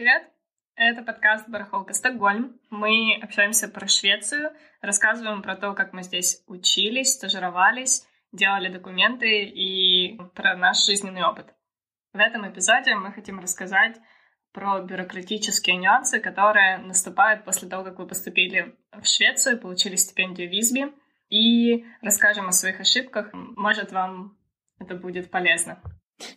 привет! Это подкаст «Барахолка Стокгольм». Мы общаемся про Швецию, рассказываем про то, как мы здесь учились, стажировались, делали документы и про наш жизненный опыт. В этом эпизоде мы хотим рассказать про бюрократические нюансы, которые наступают после того, как вы поступили в Швецию, получили стипендию Визби, и расскажем о своих ошибках. Может, вам это будет полезно.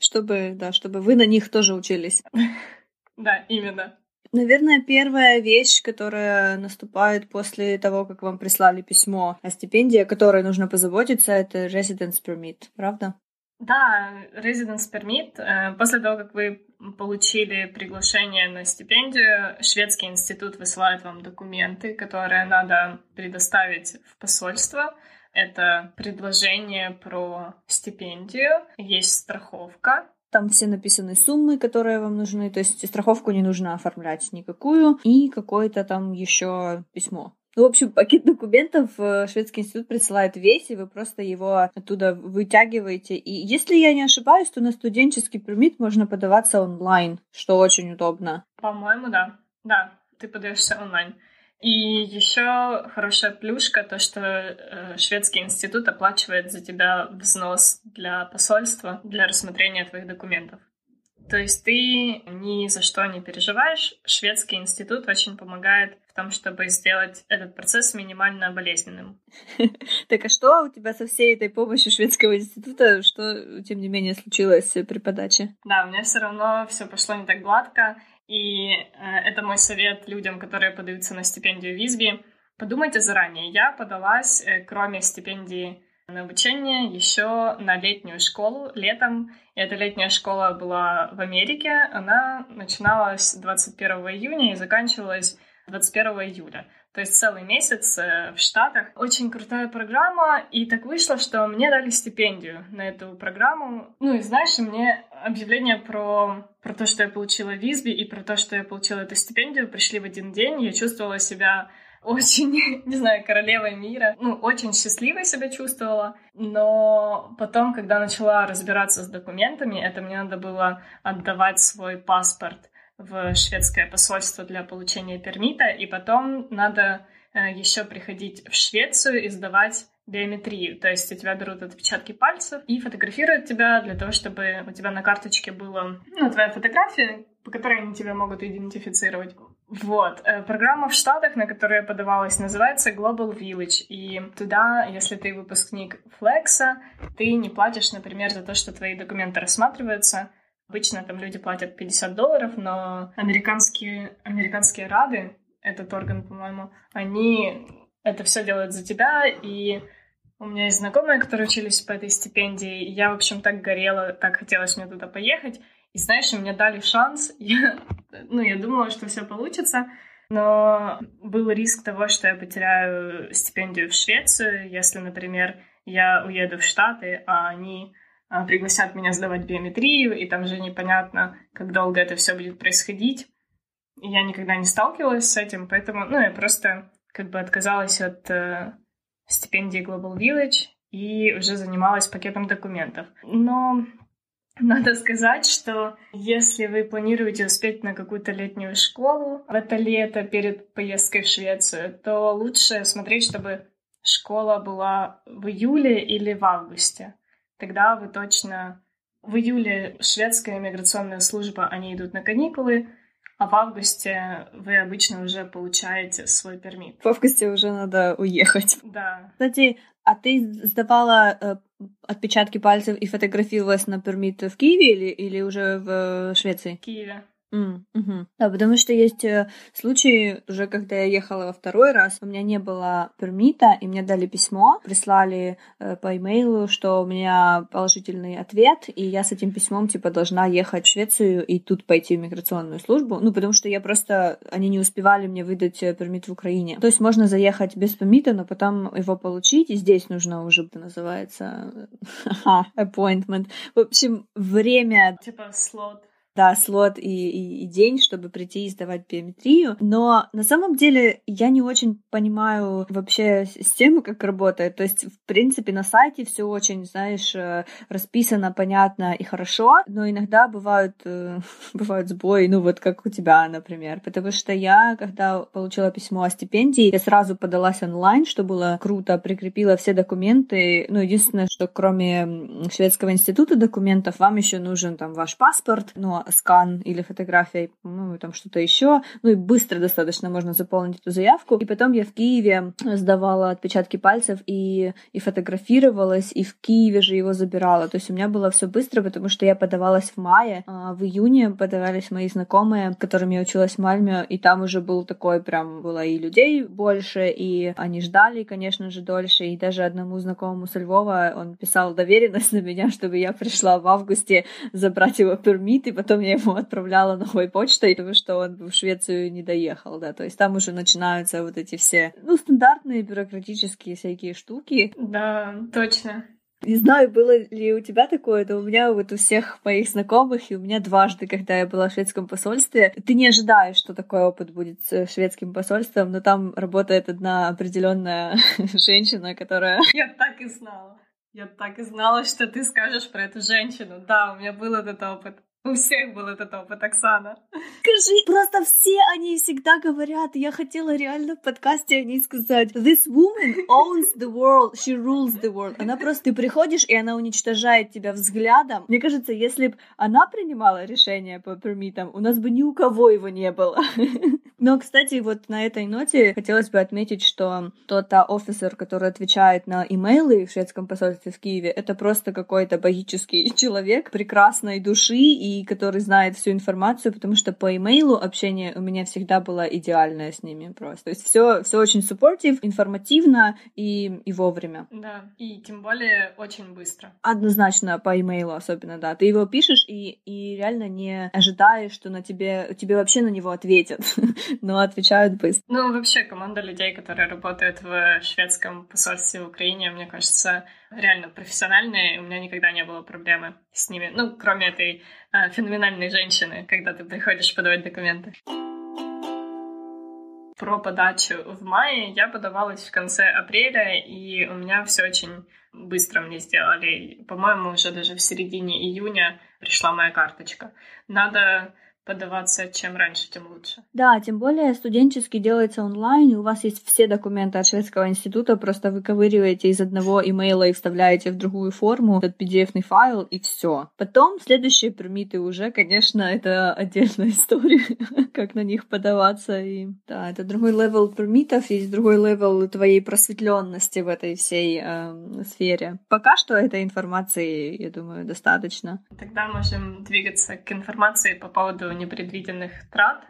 Чтобы, да, чтобы вы на них тоже учились. Да, именно. Наверное, первая вещь, которая наступает после того, как вам прислали письмо о стипендии, о которой нужно позаботиться, это residence permit, правда? Да, residence permit. Э, после того, как вы получили приглашение на стипендию, шведский институт высылает вам документы, которые надо предоставить в посольство. Это предложение про стипендию, есть страховка, там все написаны суммы, которые вам нужны, то есть страховку не нужно оформлять никакую, и какое-то там еще письмо. Ну, в общем, пакет документов э, шведский институт присылает весь, и вы просто его оттуда вытягиваете. И если я не ошибаюсь, то на студенческий пермит можно подаваться онлайн, что очень удобно. По-моему, да. Да, ты подаешься онлайн. И еще хорошая плюшка, то, что э, шведский институт оплачивает за тебя взнос для посольства, для рассмотрения твоих документов. То есть ты ни за что не переживаешь. Шведский институт очень помогает в том, чтобы сделать этот процесс минимально болезненным. Так а что у тебя со всей этой помощью шведского института, что, тем не менее, случилось при подаче? Да, у меня все равно все пошло не так гладко. И э, это мой совет людям, которые подаются на стипендию Визби. Подумайте заранее. Я подалась, э, кроме стипендии на обучение, еще на летнюю школу летом. И эта летняя школа была в Америке. Она начиналась 21 июня и заканчивалась 21 июля то есть целый месяц э, в Штатах. Очень крутая программа, и так вышло, что мне дали стипендию на эту программу. Ну и знаешь, мне объявление про, про то, что я получила Визби, и про то, что я получила эту стипендию, пришли в один день. Я чувствовала себя очень, не знаю, королевой мира. Ну, очень счастливой себя чувствовала. Но потом, когда начала разбираться с документами, это мне надо было отдавать свой паспорт в шведское посольство для получения пермита, и потом надо э, еще приходить в Швецию и сдавать биометрию. То есть у тебя берут отпечатки пальцев и фотографируют тебя для того, чтобы у тебя на карточке была ну, твоя фотография, по которой они тебя могут идентифицировать. Вот. Э, программа в Штатах, на которую я подавалась, называется Global Village. И туда, если ты выпускник Flex, ты не платишь, например, за то, что твои документы рассматриваются, Обычно там люди платят 50 долларов, но американские, американские рады, этот орган, по-моему, они это все делают за тебя, и у меня есть знакомые, которые учились по этой стипендии, и я, в общем, так горела, так хотелось мне туда поехать, и знаешь, мне дали шанс, я, ну, я думала, что все получится, но был риск того, что я потеряю стипендию в Швецию, если, например, я уеду в Штаты, а они а, пригласят меня сдавать биометрию, и там же непонятно, как долго это все будет происходить. Я никогда не сталкивалась с этим, поэтому, ну, я просто как бы отказалась от э, стипендии Global Village и уже занималась пакетом документов. Но надо сказать, что если вы планируете успеть на какую-то летнюю школу в это лето перед поездкой в Швецию, то лучше смотреть, чтобы школа была в июле или в августе тогда вы точно... В июле шведская миграционная служба, они идут на каникулы, а в августе вы обычно уже получаете свой пермит. В августе уже надо уехать. Да. Кстати, а ты сдавала э, отпечатки пальцев и фотографировалась на пермит в Киеве или, или уже в Швеции? В Киеве. Mm, угу. Да, потому что есть э, случаи, уже когда я ехала во второй раз, у меня не было пермита, и мне дали письмо, прислали э, по имейлу, что у меня положительный ответ, и я с этим письмом, типа, должна ехать в Швецию и тут пойти в миграционную службу, ну, потому что я просто, они не успевали мне выдать э, пермит в Украине. То есть можно заехать без пермита, но потом его получить, и здесь нужно уже, это называется, appointment. В общем, время... Типа слот да, слот и, и, и день, чтобы прийти и сдавать биометрию. Но на самом деле я не очень понимаю вообще систему, как работает. То есть, в принципе, на сайте все очень, знаешь, э, расписано, понятно и хорошо, но иногда бывают, э, бывают сбои, ну вот как у тебя, например. Потому что я, когда получила письмо о стипендии, я сразу подалась онлайн, что было круто, прикрепила все документы. Ну, единственное, что кроме шведского института документов, вам еще нужен там ваш паспорт, скан или фотография, ну, там что-то еще. Ну, и быстро достаточно можно заполнить эту заявку. И потом я в Киеве сдавала отпечатки пальцев и, и фотографировалась, и в Киеве же его забирала. То есть у меня было все быстро, потому что я подавалась в мае, а в июне подавались мои знакомые, которым я училась в Мальме, и там уже был такой прям, было и людей больше, и они ждали, конечно же, дольше, и даже одному знакомому со Львова он писал доверенность на меня, чтобы я пришла в августе забрать его пермит, и потом я ему отправляла новой почтой, потому что он в Швецию не доехал, да, то есть там уже начинаются вот эти все, ну, стандартные бюрократические всякие штуки. Да, точно. Не знаю, было ли у тебя такое, но у меня вот у всех моих знакомых, и у меня дважды, когда я была в шведском посольстве, ты не ожидаешь, что такой опыт будет с шведским посольством, но там работает одна определенная женщина, которая... Я так и знала. Я так и знала, что ты скажешь про эту женщину. Да, у меня был этот опыт. У всех был этот опыт, Оксана. Скажи, просто все они всегда говорят, я хотела реально в подкасте о ней сказать, this woman owns the world, she rules the world. Она просто, ты приходишь, и она уничтожает тебя взглядом. Мне кажется, если бы она принимала решение по пермитам, у нас бы ни у кого его не было. Но, кстати, вот на этой ноте хотелось бы отметить, что тот офицер, который отвечает на имейлы в шведском посольстве в Киеве, это просто какой-то магический человек прекрасной души и который знает всю информацию, потому что по имейлу общение у меня всегда было идеальное с ними просто. То есть все, все очень supportive, информативно и, и вовремя. Да, и тем более очень быстро. Однозначно по имейлу особенно, да. Ты его пишешь и, и реально не ожидаешь, что на тебе, тебе вообще на него ответят, но отвечают быстро. Ну, вообще, команда людей, которые работают в шведском посольстве в Украине, мне кажется, реально профессиональные, у меня никогда не было проблемы с ними. Ну, кроме этой э, феноменальной женщины, когда ты приходишь подавать документы. Про подачу в мае я подавалась в конце апреля, и у меня все очень быстро мне сделали. По-моему, уже даже в середине июня пришла моя карточка. Надо подаваться чем раньше, тем лучше. Да, тем более студенческий делается онлайн, и у вас есть все документы от шведского института, просто выковыриваете из одного имейла и вставляете в другую форму этот PDF-ный файл, и все. Потом следующие permit ы уже, конечно, это отдельная история, как на них подаваться. И да, это другой level permit ов, есть другой level твоей просветленности в этой всей э, сфере. Пока что этой информации, я думаю, достаточно. Тогда можем двигаться к информации по поводу непредвиденных трат,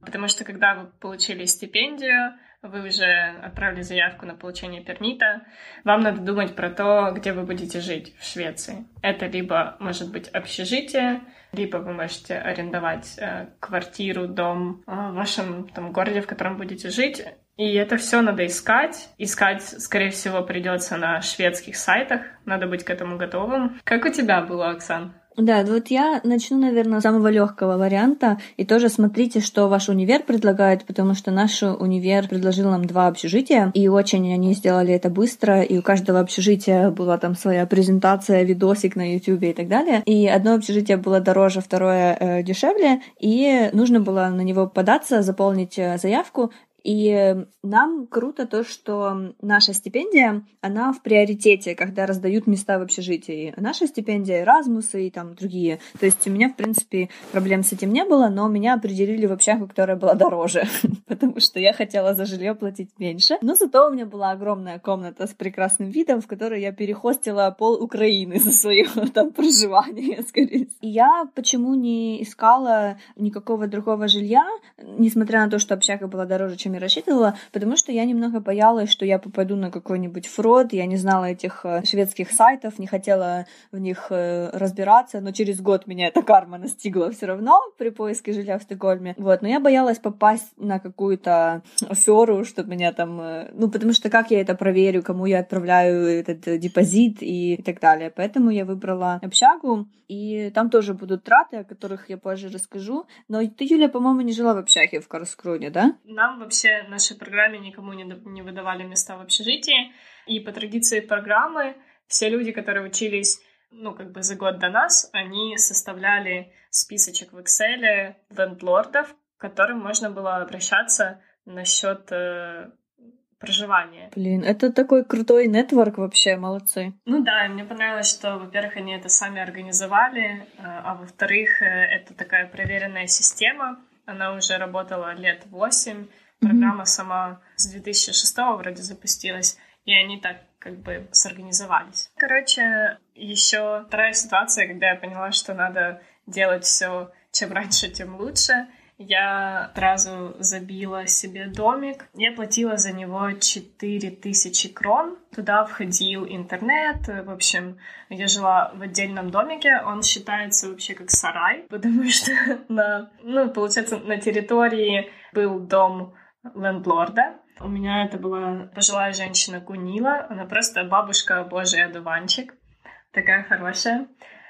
потому что когда вы получили стипендию, вы уже отправили заявку на получение пермита, вам надо думать про то, где вы будете жить в Швеции. Это либо может быть общежитие, либо вы можете арендовать э, квартиру, дом э, в вашем там, городе, в котором будете жить. И это все надо искать. Искать, скорее всего, придется на шведских сайтах. Надо быть к этому готовым. Как у тебя было, Оксан? Да, вот я начну, наверное, с самого легкого варианта. И тоже смотрите, что ваш универ предлагает, потому что наш универ предложил нам два общежития, и очень они сделали это быстро, и у каждого общежития была там своя презентация, видосик на YouTube и так далее. И одно общежитие было дороже, второе э, дешевле, и нужно было на него податься, заполнить э, заявку, и нам круто то, что наша стипендия, она в приоритете, когда раздают места в общежитии. Наша стипендия Erasmus и там другие. То есть у меня, в принципе, проблем с этим не было, но меня определили в общагу, которая была дороже, потому что я хотела за жилье платить меньше. Но зато у меня была огромная комната с прекрасным видом, в которой я перехостила пол Украины за свое там проживание, скорее. И я почему не искала никакого другого жилья, несмотря на то, что общага была дороже, чем я рассчитывала, потому что я немного боялась, что я попаду на какой-нибудь фрод, я не знала этих э, шведских сайтов, не хотела в них э, разбираться, но через год меня эта карма настигла все равно при поиске жилья в Стокгольме. Вот, но я боялась попасть на какую-то аферу, чтобы меня там... Э, ну, потому что как я это проверю, кому я отправляю этот депозит и так далее. Поэтому я выбрала общагу, и там тоже будут траты, о которых я позже расскажу. Но ты, Юля, по-моему, не жила в общаге в Карскроне, да? Нам вообще в нашей программе никому не, не выдавали места в общежитии. И по традиции программы все люди, которые учились ну, как бы за год до нас, они составляли списочек в Excel лендлордов, к которым можно было обращаться насчет э, проживания. Блин, это такой крутой нетворк вообще, молодцы. Ну да, мне понравилось, что, во-первых, они это сами организовали, э, а во-вторых, э, это такая проверенная система, она уже работала лет восемь, программа mm-hmm. сама с 2006 вроде запустилась, и они так как бы сорганизовались. Короче, еще вторая ситуация, когда я поняла, что надо делать все, чем раньше, тем лучше — я сразу забила себе домик. Я платила за него 4000 крон. Туда входил интернет. В общем, я жила в отдельном домике. Он считается вообще как сарай, потому что на, ну, получается, на территории был дом лендлорда. У меня это была пожилая женщина Кунила. Она просто бабушка Божий одуванчик. Такая хорошая.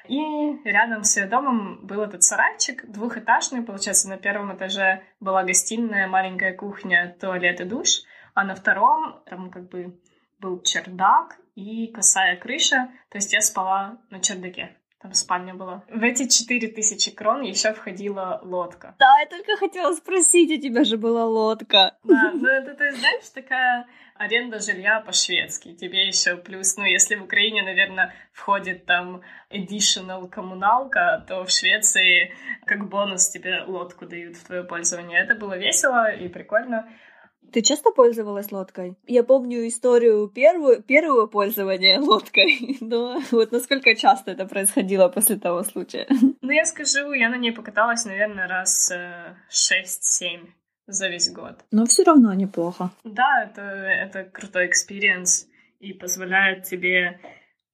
И рядом с ее домом был этот сарайчик, двухэтажный, получается, на первом этаже была гостиная, маленькая кухня, туалет и душ, а на втором там как бы был чердак и косая крыша, то есть я спала на чердаке. Там спальня была. В эти четыре тысячи крон еще входила лодка. Да, я только хотела спросить, у тебя же была лодка. Да, ну это, ты знаешь, такая аренда жилья по-шведски. Тебе еще плюс, ну, если в Украине, наверное, входит там additional коммуналка, то в Швеции как бонус тебе лодку дают в твое пользование. Это было весело и прикольно. Ты часто пользовалась лодкой? Я помню историю первую, первого пользования лодкой, но вот насколько часто это происходило после того случая? Ну, я скажу, я на ней покаталась, наверное, раз э, 6-7 за весь год. Но все равно неплохо. Да, это, это крутой experience и позволяет тебе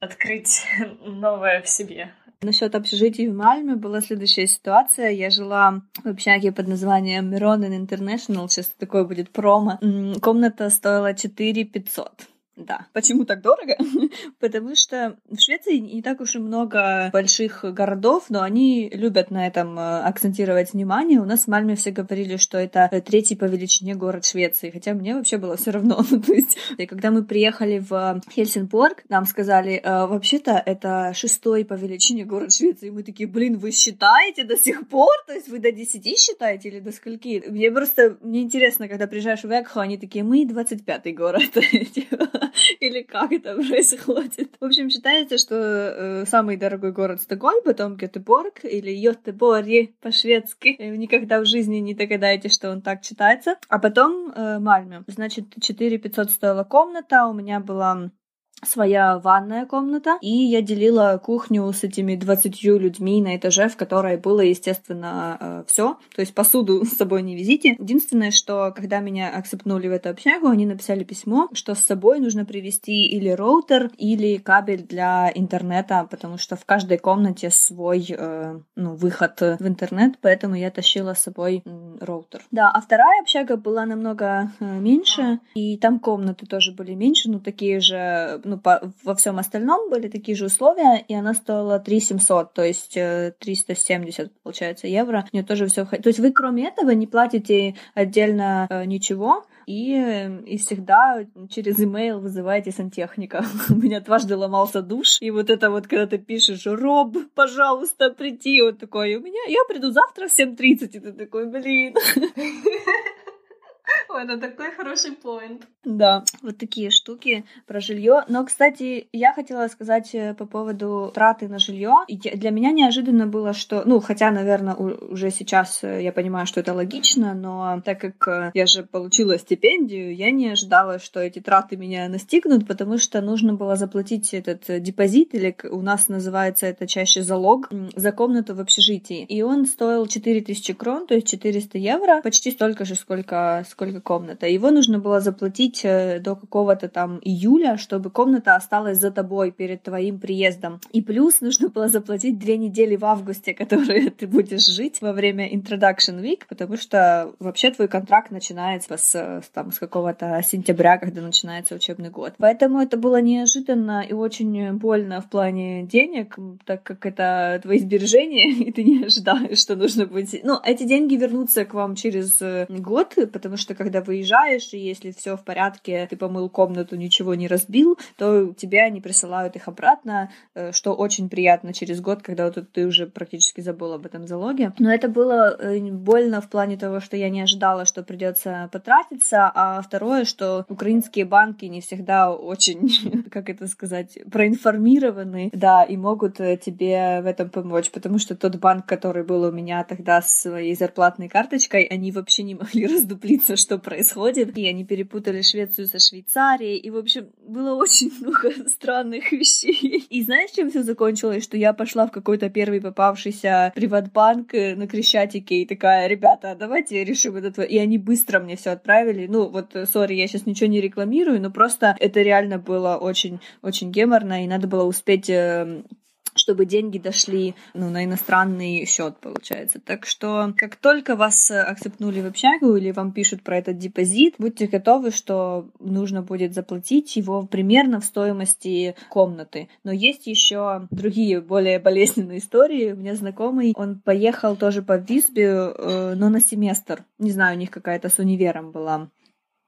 открыть новое в себе. Насчет общежитий в Мальме была следующая ситуация. Я жила в общаге под названием Mironen International. Сейчас такое будет промо. Комната стоила 4 500. Да. Почему так дорого? Потому что в Швеции не так уж и много больших городов, но они любят на этом э, акцентировать внимание. У нас в Мальме все говорили, что это третий по величине город Швеции, хотя мне вообще было все равно. Ну, то есть, и когда мы приехали в Хельсинборг, нам сказали, э, вообще-то это шестой по величине город Швеции. И мы такие, блин, вы считаете до сих пор? То есть вы до десяти считаете или до скольки? Мне просто, мне интересно, когда приезжаешь в Экхо, они такие, мы 25-й город. Или как это происходит? В общем, считается, что э, самый дорогой город Стокгольм, потом Гетеборг или Йотеборги по-шведски. Э, никогда в жизни не догадаетесь, что он так читается. А потом э, Мальме. Значит, 4 500 стоила комната, у меня была своя ванная комната, и я делила кухню с этими 20 людьми на этаже, в которой было, естественно, э, все. То есть посуду с собой не везите. Единственное, что когда меня акцептнули в эту общагу, они написали письмо, что с собой нужно привезти или роутер, или кабель для интернета, потому что в каждой комнате свой э, ну, выход в интернет, поэтому я тащила с собой роутер. Да, а вторая общага была намного э, меньше, и там комнаты тоже были меньше, ну такие же ну, по, во всем остальном были такие же условия, и она стоила 3 700, то есть 370, э, получается, евро. У нее тоже все То есть вы, кроме этого, не платите отдельно э, ничего, и, э, и всегда через email вызываете сантехника. У меня дважды ломался душ, и вот это вот, когда ты пишешь, Роб, пожалуйста, приди, вот такой, у меня, я приду завтра в 7.30, и ты такой, блин. Ой, это такой хороший поинт. Да, вот такие штуки про жилье. Но, кстати, я хотела сказать э, по поводу траты на жилье. Для меня неожиданно было, что, ну, хотя, наверное, уже сейчас э, я понимаю, что это логично, но так как э, я же получила стипендию, я не ожидала, что эти траты меня настигнут, потому что нужно было заплатить этот депозит, или у нас называется это чаще залог, за комнату в общежитии. И он стоил 4000 крон, то есть 400 евро, почти столько же, сколько, сколько комната. Его нужно было заплатить э, до какого-то там июля, чтобы комната осталась за тобой перед твоим приездом. И плюс нужно было заплатить две недели в августе, которые ты будешь жить во время Introduction Week, потому что вообще твой контракт начинается с, там, с какого-то сентября, когда начинается учебный год. Поэтому это было неожиданно и очень больно в плане денег, так как это твои сбережения, и ты не ожидаешь, что нужно будет... Ну, эти деньги вернутся к вам через э, год, потому что когда выезжаешь, и если все в порядке, ты помыл комнату, ничего не разбил, то тебе они присылают их обратно, э, что очень приятно через год, когда вот ты уже практически забыл об этом залоге. Но это было э, больно в плане того, что я не ожидала, что придется потратиться, а второе, что украинские банки не всегда очень, как это сказать, проинформированы, да, и могут тебе в этом помочь, потому что тот банк, который был у меня тогда с своей зарплатной карточкой, они вообще не могли раздуплиться, что происходит, и они перепутали Швецию со Швейцарией, и, в общем, было очень много странных вещей. И знаешь, чем все закончилось? Что я пошла в какой-то первый попавшийся приватбанк на Крещатике и такая, ребята, давайте решим этот... И они быстро мне все отправили. Ну, вот, сори, я сейчас ничего не рекламирую, но просто это реально было очень, очень геморно, и надо было успеть эм, чтобы деньги дошли ну, на иностранный счет, получается. Так что, как только вас акцептнули в общагу или вам пишут про этот депозит, будьте готовы, что нужно будет заплатить его примерно в стоимости комнаты. Но есть еще другие, более болезненные истории. У меня знакомый, он поехал тоже по Висбе, э, но на семестр. Не знаю, у них какая-то с универом была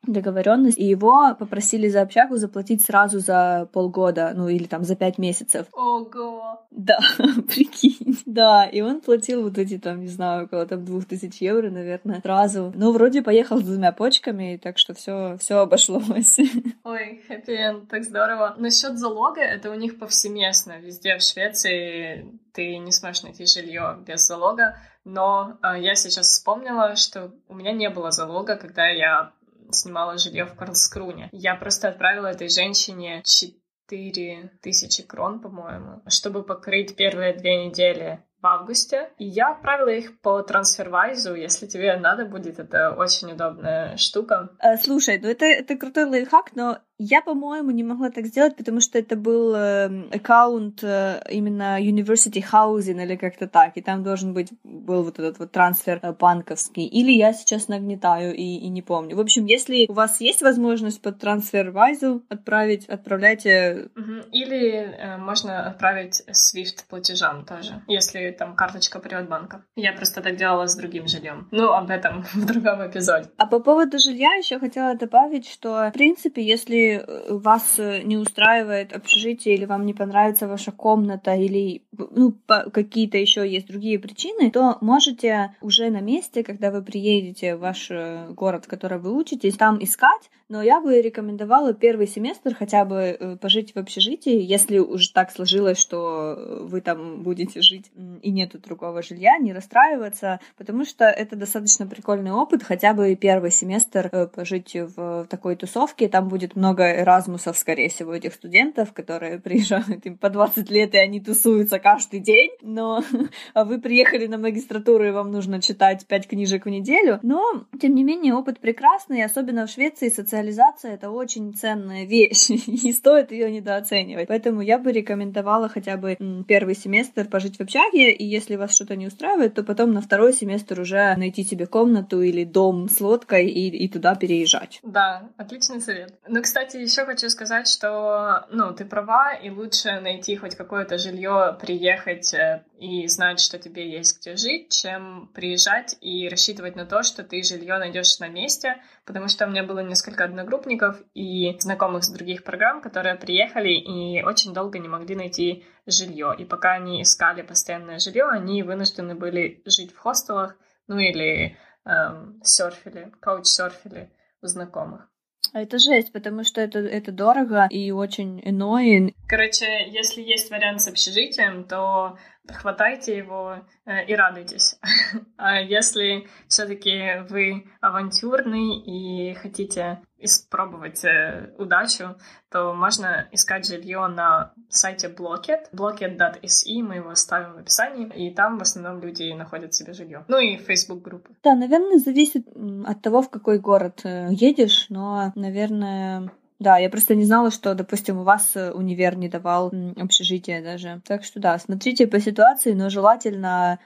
договоренность, и его попросили за общагу заплатить сразу за полгода, ну или там за пять месяцев. Ого! Да, прикинь. Да, и он платил вот эти там, не знаю, около там двух тысяч евро, наверное, сразу. Ну, вроде поехал с двумя почками, так что все все обошлось. Ой, хэппи так здорово. Насчет залога, это у них повсеместно. Везде в Швеции ты не сможешь найти жилье без залога. Но э, я сейчас вспомнила, что у меня не было залога, когда я снимала жилье в Карлскруне. Я просто отправила этой женщине 4 тысячи крон, по-моему, чтобы покрыть первые две недели в августе. И я отправила их по трансфервайзу. Если тебе надо будет, это очень удобная штука. Э, слушай, ну это, это крутой лайфхак, но я, по-моему, не могла так сделать, потому что это был э, аккаунт э, именно University Housing или как-то так, и там должен быть был вот этот вот трансфер э, банковский. Или я сейчас нагнетаю и, и не помню. В общем, если у вас есть возможность под трансфер вайзу отправить, отправляйте. Или э, можно отправить SWIFT платежам тоже, если там карточка Приватбанка. Я просто так делала с другим жильем. Ну, об этом в другом эпизоде. А по поводу жилья еще хотела добавить, что, в принципе, если вас э, не устраивает общежитие или вам не понравится ваша комната или ну, какие-то еще есть другие причины, то можете уже на месте, когда вы приедете в ваш э, город, в котором вы учитесь, там искать. Но я бы рекомендовала первый семестр хотя бы э, пожить в общежитии, если уже так сложилось, что вы там будете жить и нету другого жилья, не расстраиваться, потому что это достаточно прикольный опыт, хотя бы первый семестр пожить в такой тусовке, там будет много много эразмусов, скорее всего, этих студентов, которые приезжают им по 20 лет, и они тусуются каждый день, но а вы приехали на магистратуру, и вам нужно читать 5 книжек в неделю. Но, тем не менее, опыт прекрасный, особенно в Швеции социализация — это очень ценная вещь, и стоит ее недооценивать. Поэтому я бы рекомендовала хотя бы первый семестр пожить в общаге, и если вас что-то не устраивает, то потом на второй семестр уже найти себе комнату или дом с лодкой и, и туда переезжать. Да, отличный совет. Ну, кстати, кстати, еще хочу сказать, что, ну, ты права, и лучше найти хоть какое-то жилье, приехать э, и знать, что тебе есть где жить, чем приезжать и рассчитывать на то, что ты жилье найдешь на месте, потому что у меня было несколько одногруппников и знакомых с других программ, которые приехали и очень долго не могли найти жилье. И пока они искали постоянное жилье, они вынуждены были жить в хостелах, ну или эм, серфили, коуч-серфили у знакомых. Это жесть, потому что это, это дорого и очень annoying. Короче, если есть вариант с общежитием, то хватайте его э, и радуйтесь. А если все-таки вы авантюрный и хотите испробовать э, удачу, то можно искать жилье на сайте Blocket, blocket.se, мы его оставим в описании, и там в основном люди находят себе жилье. Ну и Facebook группы. Да, наверное, зависит от того, в какой город э, едешь, но, наверное, да, я просто не знала, что, допустим, у вас э, универ не давал общежитие даже. Так что да, смотрите по ситуации, но желательно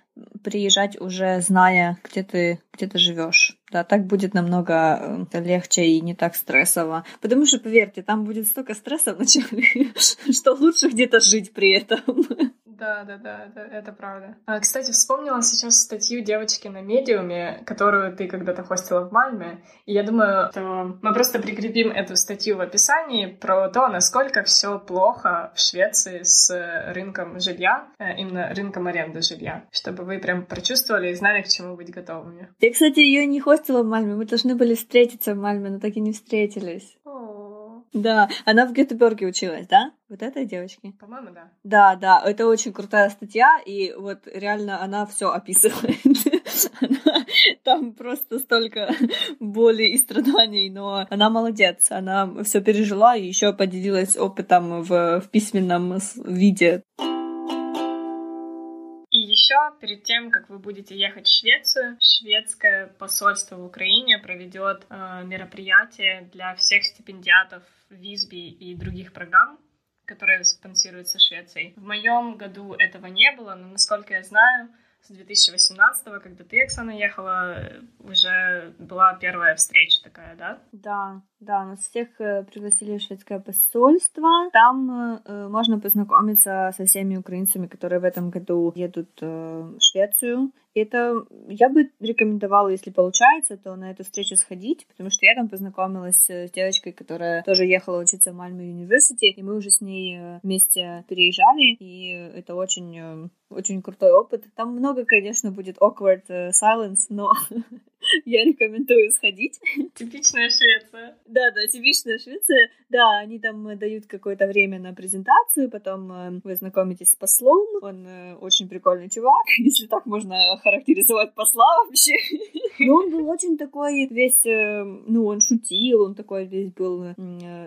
приезжать уже зная, где ты, где ты живешь. Да, так будет намного э, легче и не так стрессово. Потому что, поверьте, там будет столько стресса вначале, что лучше где-то жить при этом. Да, да, да, да, это правда. А, кстати, вспомнила сейчас статью девочки на медиуме, которую ты когда-то хостила в Мальме. И я думаю, что мы просто прикрепим эту статью в описании про то, насколько все плохо в Швеции с рынком жилья, э, именно рынком аренды жилья, чтобы вы прям прочувствовали и знали, к чему быть готовыми. Я, кстати, ее не хостила в Мальме. Мы должны были встретиться в Мальме, но так и не встретились. Да, она в Гетеборге училась, да? Вот этой девочки? По-моему, да. Да, да, это очень крутая статья, и вот реально она все описывает. Там просто столько боли и страданий, но она молодец, она все пережила и еще поделилась опытом в, в письменном виде. Еще перед тем, как вы будете ехать в Швецию, шведское посольство в Украине проведет э, мероприятие для всех стипендиатов Визби и других программ, которые спонсируются Швецией. В моем году этого не было, но, насколько я знаю, с 2018 когда ты, Оксана, ехала, уже была первая встреча такая, да? Да, да, нас всех э, пригласили в шведское посольство. Там э, можно познакомиться со всеми украинцами, которые в этом году едут э, в Швецию. Это я бы рекомендовала, если получается, то на эту встречу сходить, потому что я там познакомилась с девочкой, которая тоже ехала учиться в Мальме университете, и мы уже с ней э, вместе переезжали, и это очень, э, очень крутой опыт. Там много, конечно, будет awkward э, silence, но я рекомендую сходить. Типичная Швеция. Да, да, типичная Швеция. Да, они там дают какое-то время на презентацию, потом вы знакомитесь с послом, он очень прикольный чувак, если так можно характеризовать посла вообще. Но он был очень такой весь, э, ну, он шутил, он такой весь был э,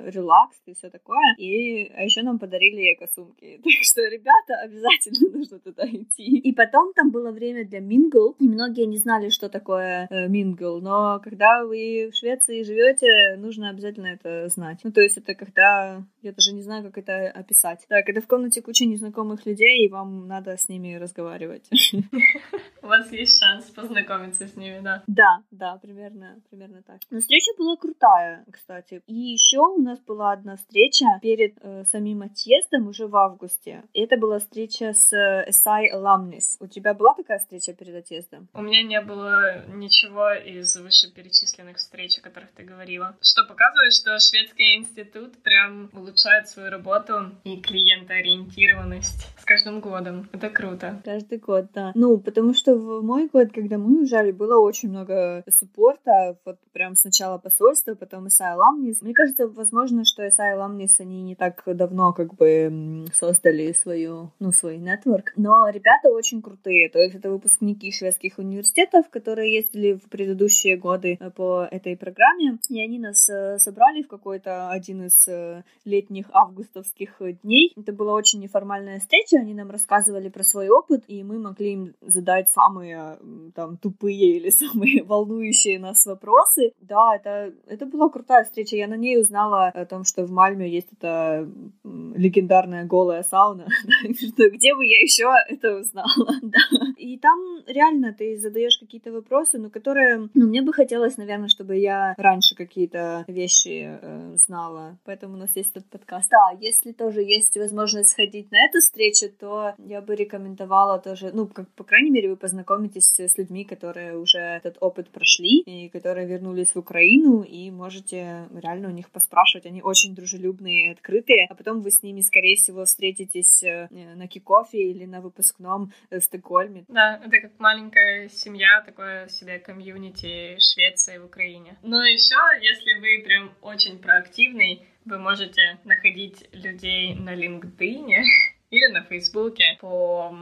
релакс и все такое. И, а еще нам подарили эко-сумки. Так что, ребята, обязательно нужно туда идти. И потом там было время для мингл, и многие не знали, что такое э, мингл, но когда вы в Швеции живете, нужно обязательно это знать. Ну, то есть это когда, я даже не знаю, как это описать. Да, когда в комнате куча незнакомых людей, и вам надо с ними разговаривать. У вас есть шанс познакомиться с ними, да? Да, да, примерно, примерно так. Но встреча была крутая, кстати. И еще у нас была одна встреча перед э, самим отъездом уже в августе. И это была встреча с э, SI Alumnis. У тебя была такая встреча перед отъездом? У меня не было ничего из вышеперечисленных встреч, о которых ты говорила. Что показывает, что шведский институт прям улучшает свою работу и клиентоориентированность каждым годом. Это круто. Каждый год, да. Ну, потому что в мой год, когда мы уезжали, было очень много суппорта, вот прям сначала посольство, потом SI Alumnis. Мне кажется, возможно, что SI Alumnis, они не так давно как бы создали свою, ну, свой нетворк, но ребята очень крутые, то есть это выпускники шведских университетов, которые ездили в предыдущие годы э, по этой программе, и они нас э, собрали в какой-то один из э, летних августовских дней. Это была очень неформальная встреча, они нам рассказывали про свой опыт, и мы могли им задать самые там тупые или самые волнующие нас вопросы. Да, это, это была крутая встреча. Я на ней узнала о том, что в Мальме есть эта легендарная голая сауна. Где бы я еще это узнала? И там реально ты задаешь какие-то вопросы, но которые, ну, мне бы хотелось, наверное, чтобы я раньше какие-то вещи э, знала. Поэтому у нас есть этот подкаст. Да, если тоже есть возможность сходить на эту встречу, то я бы рекомендовала тоже, ну, как, по крайней мере, вы познакомитесь с людьми, которые уже этот опыт прошли и которые вернулись в Украину, и можете реально у них поспрашивать. Они очень дружелюбные и открытые, а потом вы с ними, скорее всего, встретитесь э, на кикофе или на выпускном в Стокгольме. Да, это как маленькая семья, такое себе комьюнити Швеции в Украине. Но еще, если вы прям очень проактивный, вы можете находить людей на LinkedIn или на Фейсбуке по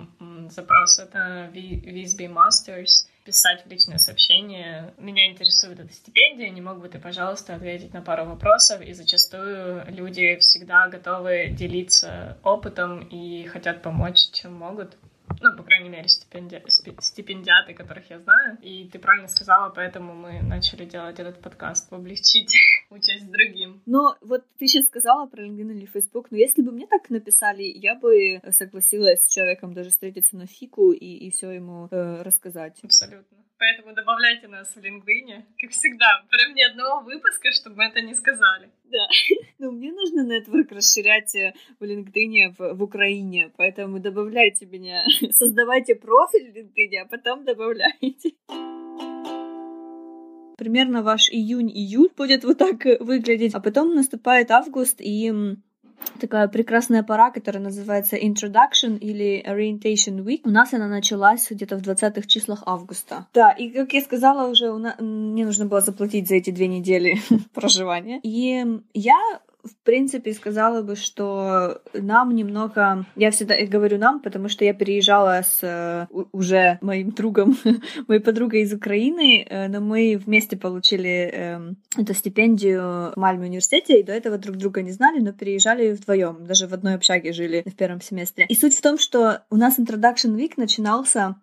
один запрос, это Visby Masters, писать в личное сообщение. Меня интересует эта стипендия, не мог бы ты, пожалуйста, ответить на пару вопросов? И зачастую люди всегда готовы делиться опытом и хотят помочь, чем могут ну, по крайней мере, стипенди... стипендиаты, которых я знаю. И ты правильно сказала, поэтому мы начали делать этот подкаст, облегчить участь другим. Но вот ты сейчас сказала про LinkedIn или Facebook, но если бы мне так написали, я бы согласилась с человеком даже встретиться на фику и, и все ему э, рассказать. Абсолютно. Поэтому добавляйте нас в LinkedIn, как всегда. Прям ни одного выпуска, чтобы мы это не сказали. Да. Ну, мне нужно нетворк расширять э, в LinkedIn в, в Украине, поэтому добавляйте меня. Создавайте профиль в LinkedIn, а потом добавляйте. Примерно ваш июнь-июль будет вот так э, выглядеть, а потом наступает август, и такая прекрасная пора, которая называется Introduction или Orientation Week. У нас она началась где-то в 20-х числах августа. Да, и как я сказала уже, у нас... мне нужно было заплатить за эти две недели проживания. И я в принципе, сказала бы, что нам немного... Я всегда говорю нам, потому что я переезжала с э, уже моим другом, моей подругой из Украины, э, но мы вместе получили эм, эту стипендию в Мальме университете, и до этого друг друга не знали, но переезжали вдвоем, даже в одной общаге жили в первом семестре. И суть в том, что у нас Introduction Week начинался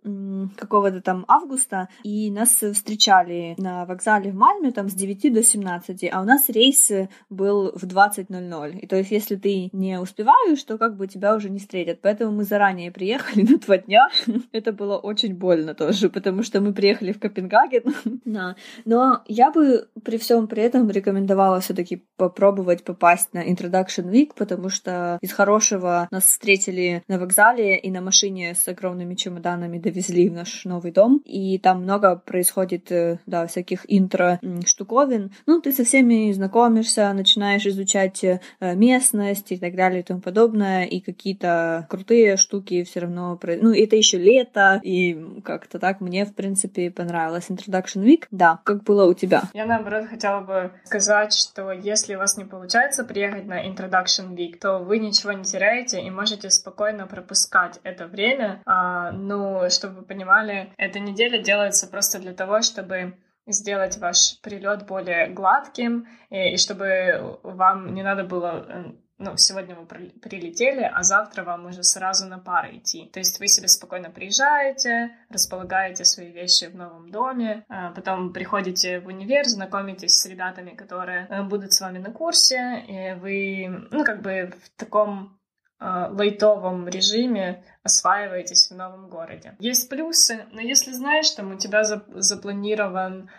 какого-то там августа, и нас встречали на вокзале в Мальме там с 9 до 17, а у нас рейс был в 20 20.00. И то есть, если ты не успеваешь, то как бы тебя уже не встретят. Поэтому мы заранее приехали на два дня. Это было очень больно тоже, потому что мы приехали в Копенгаген. да. Но я бы при всем при этом рекомендовала все-таки попробовать попасть на Introduction Week, потому что из хорошего нас встретили на вокзале и на машине с огромными чемоданами довезли в наш новый дом. И там много происходит, э, да, всяких интро штуковин. Ну, ты со всеми знакомишься, начинаешь изучать изучать э, местность и так далее и тому подобное, и какие-то крутые штуки все равно... Ну, это еще лето, и как-то так мне, в принципе, понравилось. Introduction Week, да. Как было у тебя? Я, наоборот, хотела бы сказать, что если у вас не получается приехать на Introduction Week, то вы ничего не теряете и можете спокойно пропускать это время. А, ну, чтобы вы понимали, эта неделя делается просто для того, чтобы сделать ваш прилет более гладким, и, и чтобы вам не надо было э, ну, сегодня вы прилетели, а завтра вам уже сразу на пары идти. То есть вы себе спокойно приезжаете, располагаете свои вещи в новом доме, а потом приходите в универ, знакомитесь с ребятами, которые э, будут с вами на курсе, и вы, ну, как бы в таком лайтовом режиме осваиваетесь в новом городе. Есть плюсы, но если знаешь, там у тебя запланирован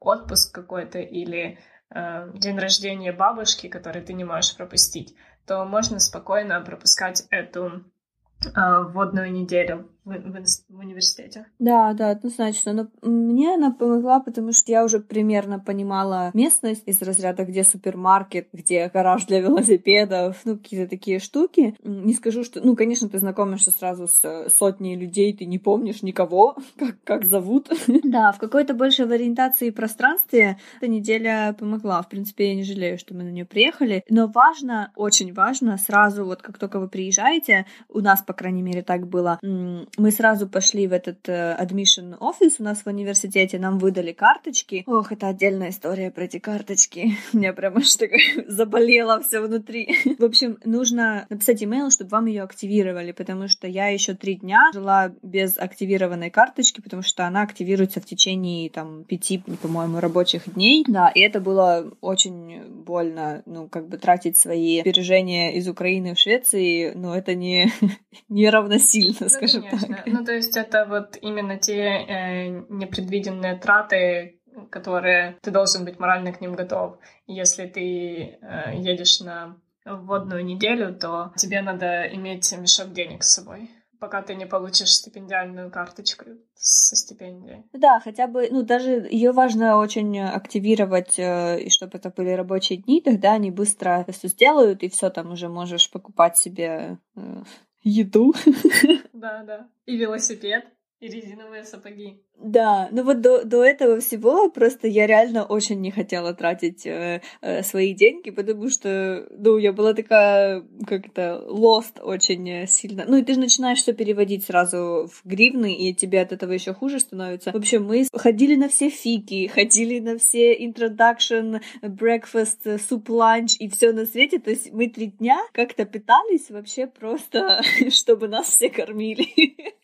отпуск какой-то или э, день рождения бабушки, который ты не можешь пропустить, то можно спокойно пропускать эту э, вводную неделю в, в, в университете. Да, да, однозначно. Но мне она помогла, потому что я уже примерно понимала местность из разряда, где супермаркет, где гараж для велосипедов, ну, какие-то такие штуки. Не скажу, что... Ну, конечно, ты знакомишься сразу с сотней людей, ты не помнишь никого, как, как зовут. Да, в какой-то большей в ориентации и пространстве эта неделя помогла. В принципе, я не жалею, что мы на нее приехали. Но важно, очень важно, сразу вот как только вы приезжаете, у нас, по крайней мере, так было, мы сразу пошли в этот э, admission офис у нас в университете, нам выдали карточки. Ох, это отдельная история про эти карточки. Мне прям аж так заболело все внутри. В общем, нужно написать имейл, чтобы вам ее активировали, потому что я еще три дня жила без активированной карточки, потому что она активируется в течение там пяти, по-моему, рабочих дней. Да, и это было очень больно, ну, как бы тратить свои сбережения из Украины в Швеции, но это не, не равносильно, ну, скажем конечно. так. Ну, то есть это вот именно те э, непредвиденные траты, которые ты должен быть морально к ним готов. Если ты э, едешь на вводную неделю, то тебе надо иметь мешок денег с собой пока ты не получишь стипендиальную карточку со стипендией. Да, хотя бы, ну, даже ее важно очень активировать, э, и чтобы это были рабочие дни, тогда они быстро все сделают, и все там уже можешь покупать себе э, еду. Да, да. И велосипед. И резиновые сапоги. Да, ну вот до, до этого всего просто я реально очень не хотела тратить э, э, свои деньги, потому что, ну, я была такая как-то lost очень сильно. Ну, и ты же начинаешь все переводить сразу в гривны, и тебе от этого еще хуже становится. В общем, мы ходили на все фики, ходили на все introduction, breakfast, суп, ланч и все на свете. То есть мы три дня как-то питались вообще просто, чтобы нас все кормили.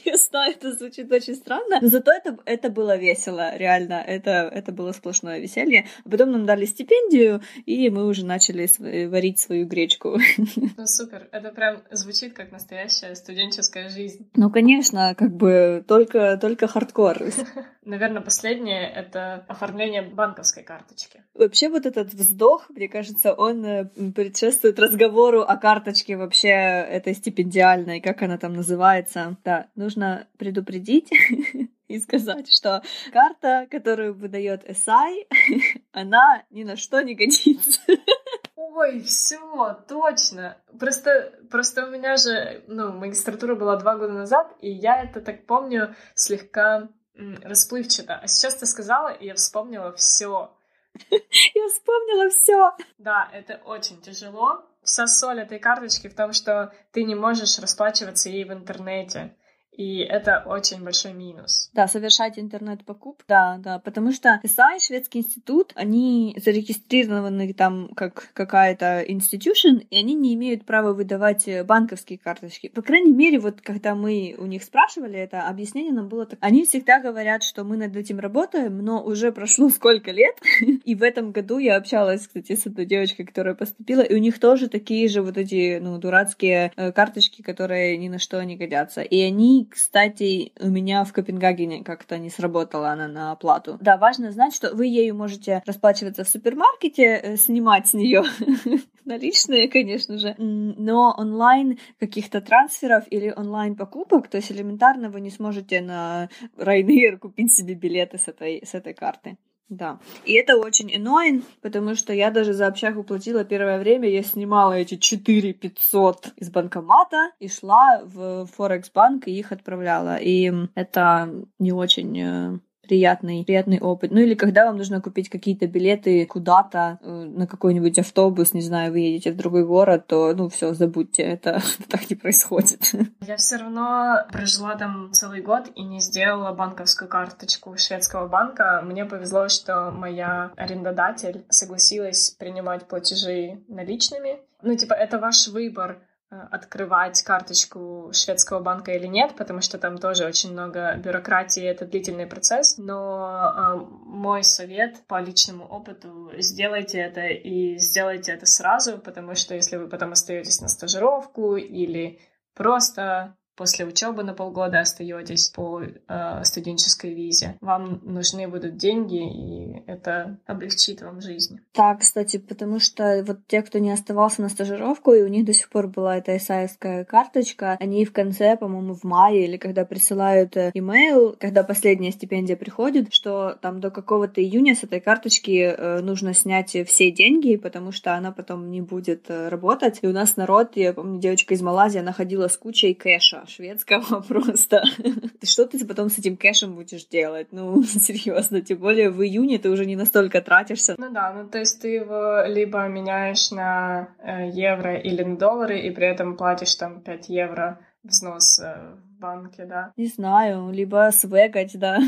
Я знаю, это звучит очень странно, но зато это, это было весело, реально. Это, это было сплошное веселье. А потом нам дали стипендию, и мы уже начали варить свою гречку. Ну, супер. Это прям звучит как настоящая студенческая жизнь. Ну, конечно, как бы только, только хардкор. Наверное, последнее — это оформление банковской карточки. Вообще вот этот вздох, мне кажется, он э, предшествует разговору о карточке вообще этой стипендиальной, как она там называется. Да, ну нужно предупредить и сказать, что карта, которую выдает SI, она ни на что не годится. Ой, все, точно. Просто, просто у меня же, ну, магистратура была два года назад, и я это так помню слегка расплывчато. А сейчас ты сказала, и я вспомнила все. Я вспомнила все. Да, это очень тяжело. Вся соль этой карточки в том, что ты не можешь расплачиваться ей в интернете. И это очень большой минус. Да, совершать интернет-покуп, да, да, потому что САИ, шведский институт, они зарегистрированы там как какая-то institution, и они не имеют права выдавать банковские карточки. По крайней мере, вот когда мы у них спрашивали это, объяснение нам было так. Они всегда говорят, что мы над этим работаем, но уже прошло сколько лет, и в этом году я общалась, кстати, с одной девочкой, которая поступила, и у них тоже такие же вот эти, ну, дурацкие э, карточки, которые ни на что не годятся. И они кстати, у меня в Копенгагене как-то не сработала она на оплату. Да, важно знать, что вы ею можете расплачиваться в супермаркете, э, снимать с нее наличные, конечно же, но онлайн каких-то трансферов или онлайн покупок, то есть элементарно вы не сможете на Ryanair купить себе билеты с этой, с этой карты. Да. И это очень annoying, потому что я даже за общагу платила первое время, я снимала эти 4 500 из банкомата и шла в Форекс банк и их отправляла. И это не очень э, приятный, приятный опыт. Ну или когда вам нужно купить какие-то билеты куда-то, э, на какой-нибудь автобус, не знаю, вы едете в другой город, то, ну, все, забудьте, это так не происходит. Я все равно прожила там целый год и не сделала банковскую карточку шведского банка. Мне повезло, что моя арендодатель согласилась принимать платежи наличными. Ну, типа, это ваш выбор открывать карточку шведского банка или нет, потому что там тоже очень много бюрократии, это длительный процесс. Но э, мой совет по личному опыту — сделайте это и сделайте это сразу, потому что если вы потом остаетесь на стажировку или просто после учебы на полгода остаетесь по э, студенческой визе. Вам нужны будут деньги, и это облегчит вам жизнь. Да, кстати, потому что вот те, кто не оставался на стажировку, и у них до сих пор была эта исаевская карточка, они в конце, по-моему, в мае, или когда присылают э, имейл, когда последняя стипендия приходит, что там до какого-то июня с этой карточки э, нужно снять все деньги, потому что она потом не будет э, работать. И у нас народ, я помню, девочка из Малайзии, она ходила с кучей кэша шведского просто. Что ты потом с этим кэшем будешь делать? Ну, серьезно, тем более в июне ты уже не настолько тратишься. Ну да, ну то есть ты его либо меняешь на э, евро или на доллары, и при этом платишь там 5 евро взнос э, в банке, да? Не знаю, либо свегать, да.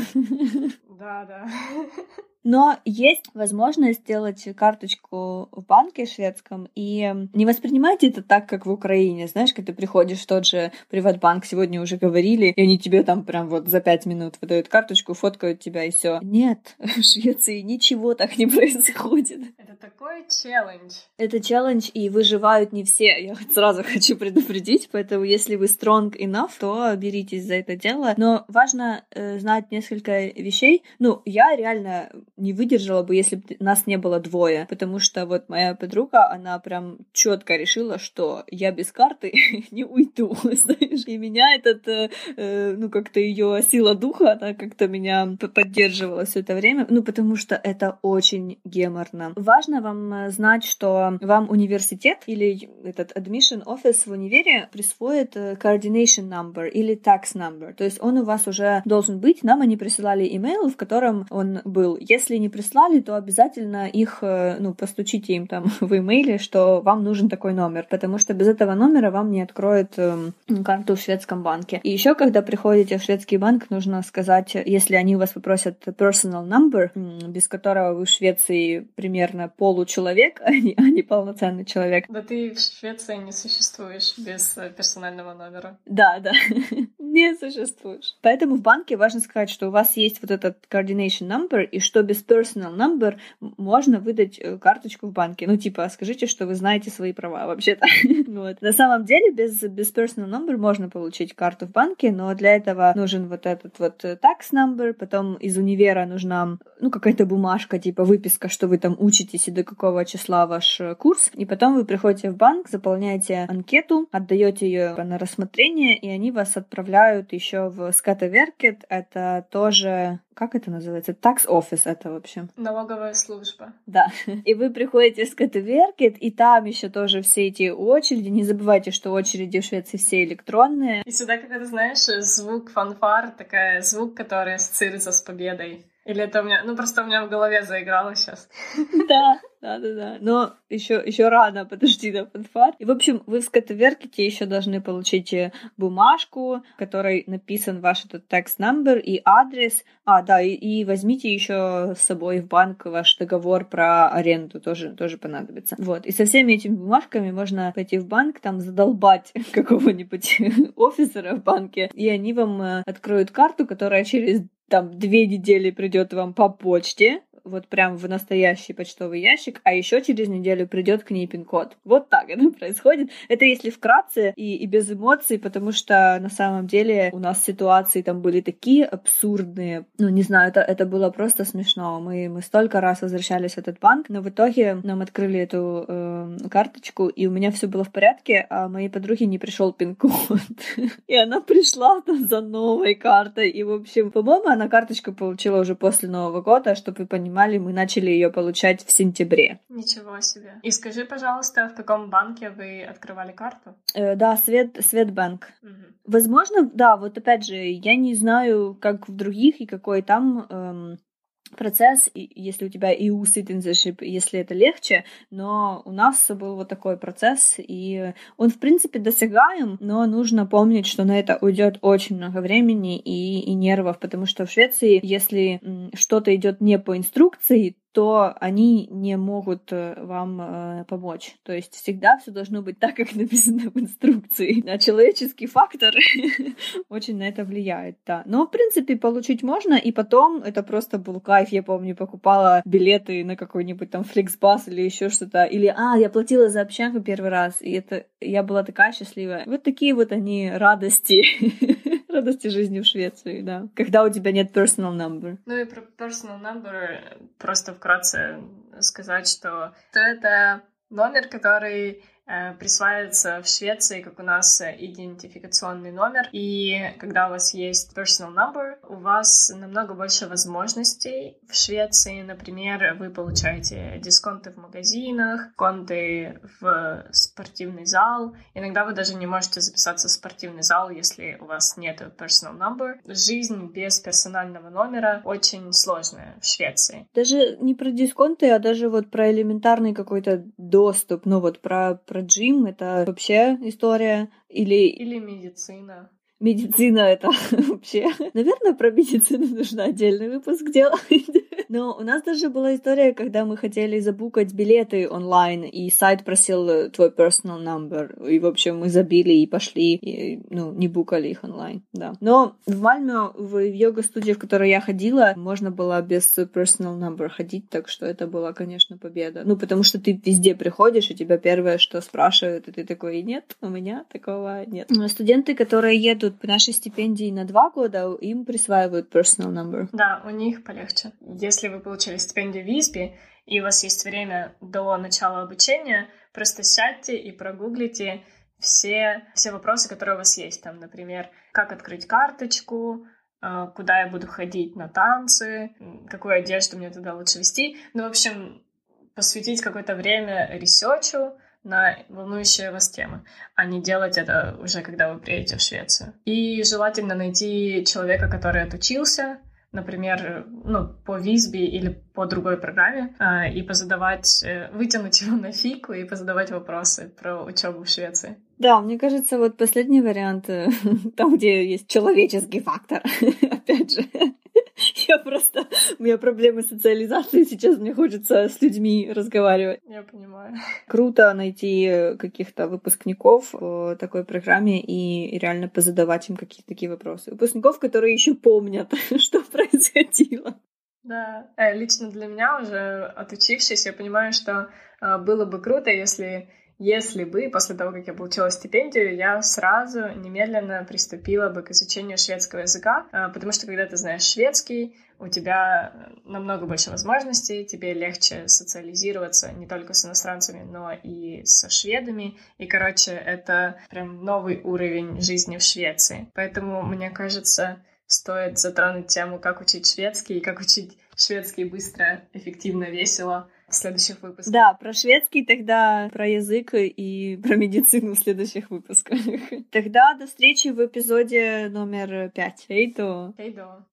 Да, да. Но есть возможность сделать карточку в банке шведском, и не воспринимайте это так, как в Украине. Знаешь, когда ты приходишь в тот же Приватбанк, сегодня уже говорили, и они тебе там прям вот за пять минут выдают карточку, фоткают тебя и все. Нет, в Швеции ничего так не происходит. Это такой челлендж. Это челлендж, и выживают не все. Я сразу хочу предупредить, поэтому если вы strong enough, то беритесь за это дело. Но важно э, знать несколько вещей. Ну, я реально не выдержала бы, если бы нас не было двое, потому что вот моя подруга, она прям четко решила, что я без карты не уйду, знаешь, и меня этот, э, э, ну, как-то ее сила духа, она как-то меня поддерживала все это время, ну, потому что это очень геморно. Важно вам э, знать, что вам университет или этот admission office в универе присвоит э, coordination number или tax number. То есть он у вас уже должен быть. Нам они присылали имейл, в котором он был. Если не прислали, то обязательно их, э, ну, постучите им там в имейле, что вам нужен такой номер, потому что без этого номера вам не откроют эм, карту в шведском банке. И еще, когда приходите в шведский банк, нужно сказать, если они у вас попросят personal number, без которого вы в Швеции примерно получеловек, а не, а не полноценный человек. Да ты в Швеции не существуешь без э, персонального номера. Да, да, не существуешь. Поэтому в банке важно сказать, что у вас есть вот этот coordination number, и что без personal number можно выдать э, карточку в банке. Ну, типа, скажите, что вы знаете свои права вообще-то. вот. На самом деле, без, без personal number можно получить карту в банке, но для этого нужен вот этот вот э, tax number, потом из универа нужна, ну, какая-то бумажка, типа выписка, что вы там учитесь и до какого числа ваш э, курс, и потом вы приходите в банк, заполняете анкету, отдаете ее на рассмотрение, и они вас отправляют еще в Скатаверкет, это тоже как это называется? Tax Office это вообще. Налоговая служба. Да. И вы приходите в Скатаверкет, и там еще тоже все эти очереди. Не забывайте, что очереди в Швеции все электронные. И сюда, как ты знаешь, звук фанфар, такая звук, который ассоциируется с победой. Или это у меня, ну просто у меня в голове заиграло сейчас. Да, да, да, да. Но еще, еще рано, подожди на фанфар. И, в общем, вы в скотоверкете еще должны получить э, бумажку, в которой написан ваш этот текст номер и адрес. А, да, и, и возьмите еще с собой в банк ваш договор про аренду, тоже, тоже понадобится. Вот. И со всеми этими бумажками можно пойти в банк, там задолбать какого-нибудь офисера в банке, и они вам э, откроют карту, которая через там две недели придет вам по почте, вот прям в настоящий почтовый ящик, а еще через неделю придет к ней пин-код. Вот так это происходит. Это если вкратце и, и без эмоций, потому что на самом деле у нас ситуации там были такие абсурдные. Ну, не знаю, это, это было просто смешно. Мы, мы столько раз возвращались в этот банк, но в итоге нам открыли эту э, карточку, и у меня все было в порядке, а моей подруге не пришел пин-код. И она пришла за новой картой. И, в общем, по-моему, она карточку получила уже после Нового года, чтобы вы понимали, понимали, мы начали ее получать в сентябре. Ничего себе. И скажи, пожалуйста, в каком банке вы открывали карту? Э, да, Свет, Светбанк. Угу. Возможно, да, вот опять же, я не знаю, как в других и какой там эм, процесс, если у тебя EU citizenship, если это легче, но у нас был вот такой процесс, и он, в принципе, досягаем, но нужно помнить, что на это уйдет очень много времени и, и нервов, потому что в Швеции, если что-то идет не по инструкции, то они не могут э, вам э, помочь. То есть всегда все должно быть так, как написано в инструкции. А человеческий фактор очень на это влияет, да. Но, в принципе, получить можно, и потом это просто был кайф. Я помню, покупала билеты на какой-нибудь там Flixbus или еще что-то. Или, а, я платила за общагу первый раз, и это я была такая счастливая. Вот такие вот они радости. радости жизни в Швеции, да. Когда у тебя нет personal number. Ну и про personal number просто вкратце сказать, что это номер, который присваивается в Швеции, как у нас, э, идентификационный номер. И когда у вас есть personal number, у вас намного больше возможностей в Швеции. Например, вы получаете дисконты в магазинах, конты в спортивный зал. Иногда вы даже не можете записаться в спортивный зал, если у вас нет personal number. Жизнь без персонального номера очень сложная в Швеции. Даже не про дисконты, а даже вот про элементарный какой-то доступ, ну вот про, про джим — это вообще история. Или... Или медицина. Медицина — это вообще... Наверное, про медицину нужно отдельный выпуск делать. Но у нас даже была история, когда мы хотели забукать билеты онлайн, и сайт просил твой personal number. И, в общем, мы забили и пошли, и, ну, не букали их онлайн, да. Но в Мальме, в йога-студии, в которой я ходила, можно было без personal number ходить, так что это была, конечно, победа. Ну, потому что ты везде приходишь, и тебя первое, что спрашивают, и ты такой, нет, у меня такого нет. Студенты, которые едут по нашей стипендии на два года, им присваивают personal number. Да, у них полегче. Если вы получили стипендию в Визби, и у вас есть время до начала обучения, просто сядьте и прогуглите все, все вопросы, которые у вас есть. Там, например, как открыть карточку, э, куда я буду ходить на танцы, какую одежду мне туда лучше вести. Ну, в общем, посвятить какое-то время research у, на волнующие вас темы, а не делать это уже, когда вы приедете в Швецию. И желательно найти человека, который отучился, например, ну, по Визби или по другой программе, а, и позадавать, э, вытянуть его на фику и позадавать вопросы про учебу в Швеции. Да, мне кажется, вот последний вариант, э, там, где есть человеческий фактор, опять же, Я просто... У меня проблемы социализации, сейчас мне хочется с людьми разговаривать. Я понимаю. Круто найти каких-то выпускников в такой программе и реально позадавать им какие-то такие вопросы. Выпускников, которые еще помнят, что происходило. Да, э, лично для меня уже отучившись, я понимаю, что э, было бы круто, если если бы после того, как я получила стипендию, я сразу немедленно приступила бы к изучению шведского языка, а, потому что когда ты знаешь шведский, у тебя намного больше возможностей, тебе легче социализироваться не только с иностранцами, но и со шведами. И, короче, это прям новый уровень жизни в Швеции. Поэтому, мне кажется, стоит затронуть тему, как учить шведский и как учить шведский быстро, эффективно, весело — в следующих выпусках. Да, про шведский тогда, про язык и про медицину в следующих выпусках. Тогда до встречи в эпизоде номер пять. Эйдо. Эйдо.